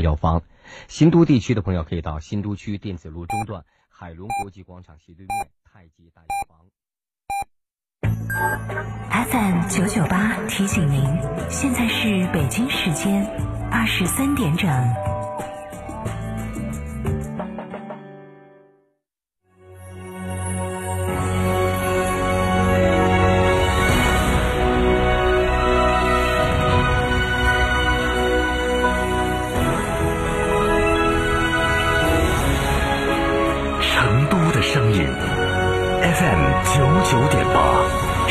药房。新都地区的朋友可以到新都区电子路中段海龙国际广场斜对面太极大药房。FM 九九八提醒您，现在是北京时间二十三点整。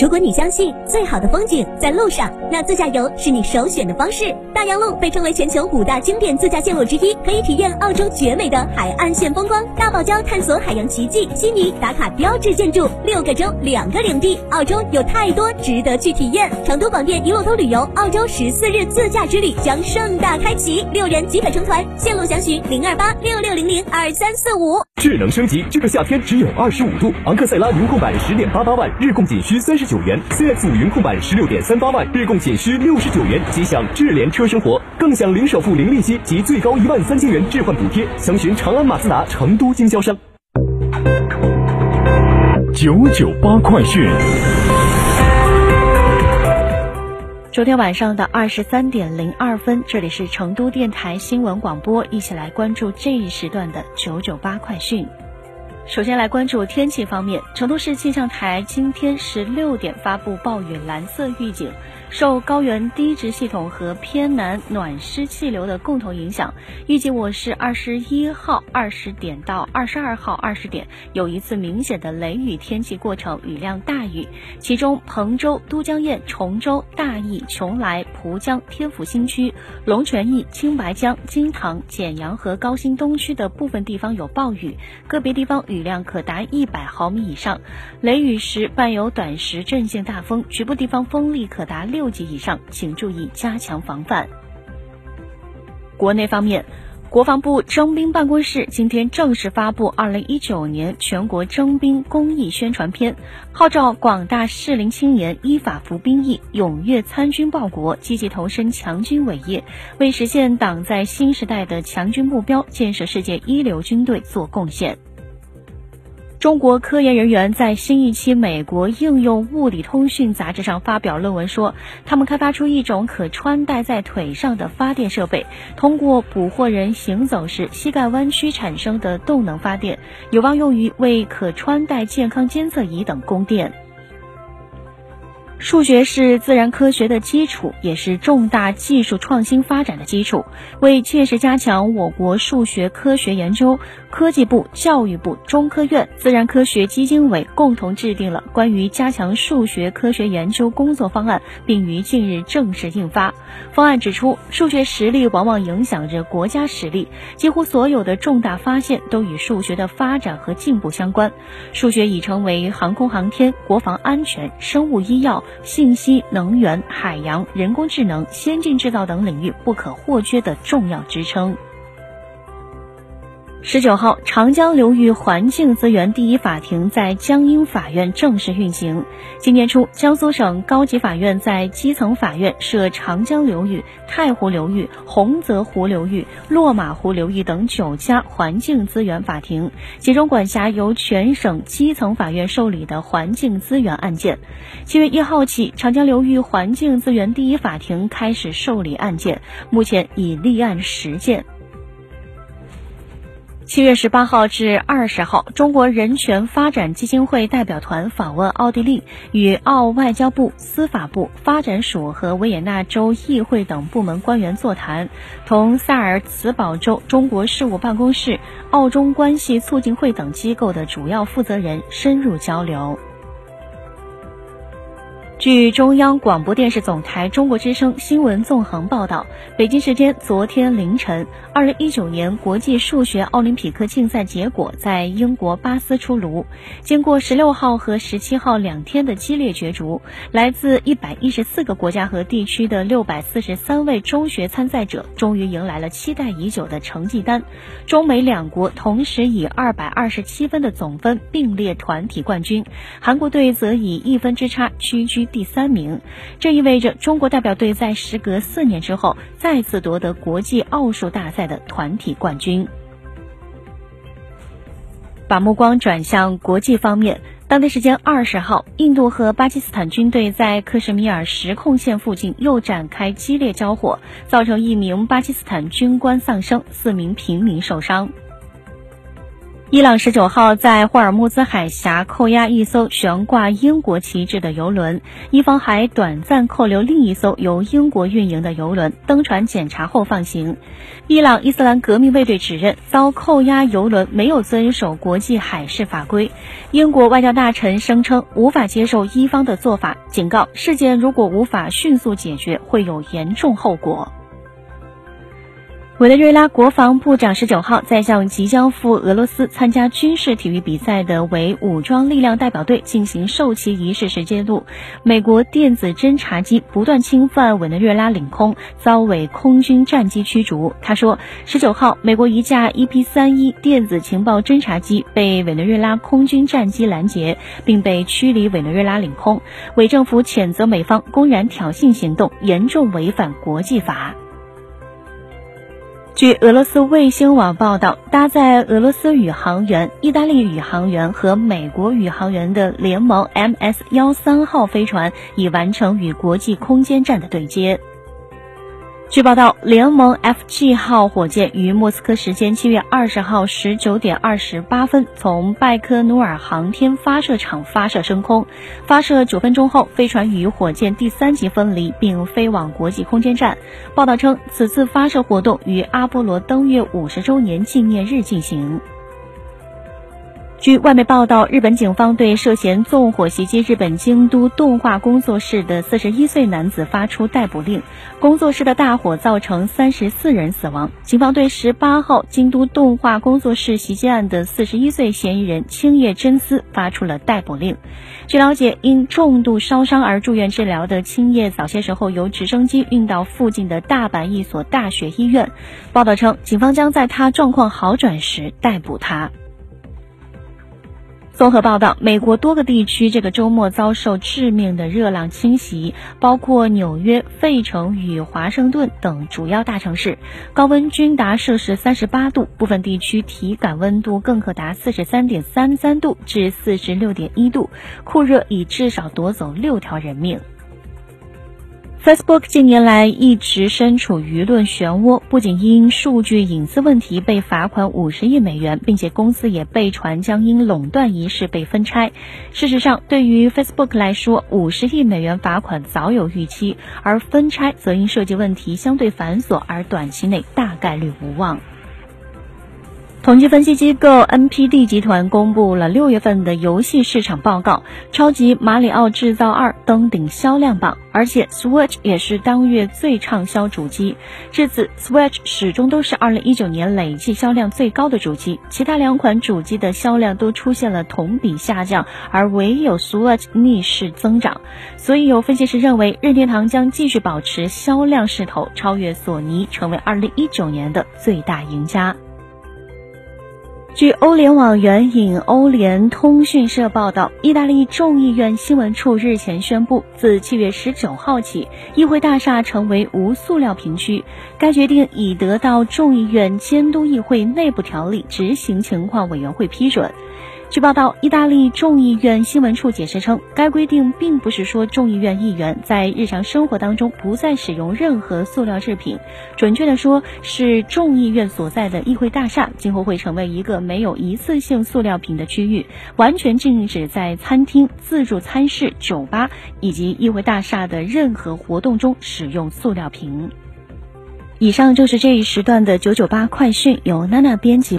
如果你相信最好的风景在路上，那自驾游是你首选的方式。大洋路被称为全球五大经典自驾线路之一，可以体验澳洲绝美的海岸线风光。大堡礁探索海洋奇迹，悉尼打卡标志建筑，六个州两个领地，澳洲有太多值得去体验。成都广电一路通旅游澳洲十四日自驾之旅将盛大开启，六人即可成团，线路详询零二八六六零零二三四五。智能升级，这个夏天只有二十五度。昂克赛拉云控版十点八八万，日供仅需三十九元；CX 五云控版十六点三八万，日供仅需六十九元。即享智联车生活，更享零首付、零利息及最高一万三千元置换补贴。详询长安马自达成都经销商。九九八快讯。昨天晚上的二十三点零二分，这里是成都电台新闻广播，一起来关注这一时段的九九八快讯。首先来关注天气方面，成都市气象台今天十六点发布暴雨蓝色预警。受高原低值系统和偏南暖湿气流的共同影响，预计我市二十一号二十点到二十二号二十点有一次明显的雷雨天气过程，雨量大雨。其中，彭州、都江堰、崇州、大邑、邛崃、蒲江、天府新区、龙泉驿、青白江、金堂、简阳和高新东区的部分地方有暴雨，个别地方雨量可达一百毫米以上。雷雨时伴有短时阵性大风，局部地方风力可达六。六级以上，请注意加强防范。国内方面，国防部征兵办公室今天正式发布二零一九年全国征兵公益宣传片，号召广大适龄青年依法服兵役，踊跃参军报国，积极投身强军伟业，为实现党在新时代的强军目标、建设世界一流军队做贡献。中国科研人员在新一期《美国应用物理通讯》杂志上发表论文说，他们开发出一种可穿戴在腿上的发电设备，通过捕获人行走时膝盖弯曲产生的动能发电，有望用于为可穿戴健康监测仪等供电。数学是自然科学的基础，也是重大技术创新发展的基础。为切实加强我国数学科学研究，科技部、教育部、中科院、自然科学基金委共同制定了关于加强数学科学研究工作方案，并于近日正式印发。方案指出，数学实力往往影响着国家实力，几乎所有的重大发现都与数学的发展和进步相关。数学已成为航空航天、国防安全、生物医药。信息、能源、海洋、人工智能、先进制造等领域不可或缺的重要支撑。十九号，长江流域环境资源第一法庭在江阴法院正式运行。今年初，江苏省高级法院在基层法院设长江流域、太湖流域、洪泽湖流域、落马湖流域等九家环境资源法庭，集中管辖由全省基层法院受理的环境资源案件。七月一号起，长江流域环境资源第一法庭开始受理案件，目前已立案十件。七月十八号至二十号，中国人权发展基金会代表团访问奥地利，与澳外交部、司法部、发展署和维也纳州议会等部门官员座谈，同萨尔茨堡州中国事务办公室、澳中关系促进会等机构的主要负责人深入交流。据中央广播电视总台中国之声新闻纵横报道，北京时间昨天凌晨，二零一九年国际数学奥林匹克竞赛结果在英国巴斯出炉。经过十六号和十七号两天的激烈角逐，来自一百一十四个国家和地区的六百四十三位中学参赛者，终于迎来了期待已久的成绩单。中美两国同时以二百二十七分的总分并列团体冠军，韩国队则以一分之差屈居。第第三名，这意味着中国代表队在时隔四年之后再次夺得国际奥数大赛的团体冠军。把目光转向国际方面，当地时间二十号，印度和巴基斯坦军队在克什米尔实控线附近又展开激烈交火，造成一名巴基斯坦军官丧生，四名平民受伤。伊朗十九号在霍尔木兹海峡扣押一艘悬挂英国旗帜的油轮，伊方还短暂扣留另一艘由英国运营的油轮，登船检查后放行。伊朗伊斯兰革命卫队指认遭扣押油轮没有遵守国际海事法规。英国外交大臣声称无法接受伊方的做法，警告事件如果无法迅速解决，会有严重后果。委内瑞拉国防部长十九号在向即将赴俄罗斯参加军事体育比赛的为武装力量代表队进行授旗仪式时揭露，美国电子侦察机不断侵犯委内瑞拉领空，遭委空军战机驱逐。他说，十九号美国一架 EP 三一电子情报侦察机被委内瑞拉空军战机拦截，并被驱离委内瑞拉领空。委政府谴责美方公然挑衅行动，严重违反国际法。据俄罗斯卫星网报道，搭载俄罗斯宇航员、意大利宇航员和美国宇航员的联盟 MS 幺三号飞船已完成与国际空间站的对接。据报道，联盟 FG 号火箭于莫斯科时间七月二十号十九点二十八分从拜科努尔航天发射场发射升空。发射九分钟后，飞船与火箭第三级分离，并飞往国际空间站。报道称，此次发射活动于阿波罗登月五十周年纪念日进行。据外媒报道，日本警方对涉嫌纵火袭击日本京都动画工作室的四十一岁男子发出逮捕令。工作室的大火造成三十四人死亡。警方对十八号京都动画工作室袭击案的四十一岁嫌疑人青叶真司发出了逮捕令。据了解，因重度烧伤而住院治疗的青叶早些时候由直升机运到附近的大阪一所大学医院。报道称，警方将在他状况好转时逮捕他。综合报道，美国多个地区这个周末遭受致命的热浪侵袭，包括纽约、费城与华盛顿等主要大城市，高温均达摄氏三十八度，部分地区体感温度更可达四十三点三三度至四十六点一度，酷热已至少夺走六条人命。Facebook 近年来一直身处舆论漩涡，不仅因数据隐私问题被罚款五十亿美元，并且公司也被传将因垄断一事被分拆。事实上，对于 Facebook 来说，五十亿美元罚款早有预期，而分拆则因涉及问题相对繁琐而短期内大概率无望。统计分析机构 NPD 集团公布了六月份的游戏市场报告，超级马里奥制造二登顶销量榜，而且 Switch 也是当月最畅销主机。至此，Switch 始终都是2019年累计销量最高的主机，其他两款主机的销量都出现了同比下降，而唯有 Switch 逆势增长。所以有分析师认为，任天堂将继续保持销量势头，超越索尼，成为2019年的最大赢家。据欧联网援引欧联通讯社报道，意大利众议院新闻处日前宣布，自七月十九号起，议会大厦成为无塑料瓶区。该决定已得到众议院监督议会内部条例执行情况委员会批准。据报道，意大利众议院新闻处解释称，该规定并不是说众议院议员在日常生活当中不再使用任何塑料制品，准确的说，是众议院所在的议会大厦今后会成为一个没有一次性塑料瓶的区域，完全禁止在餐厅、自助餐室、酒吧以及议会大厦的任何活动中使用塑料瓶。以上就是这一时段的九九八快讯，由娜娜编辑。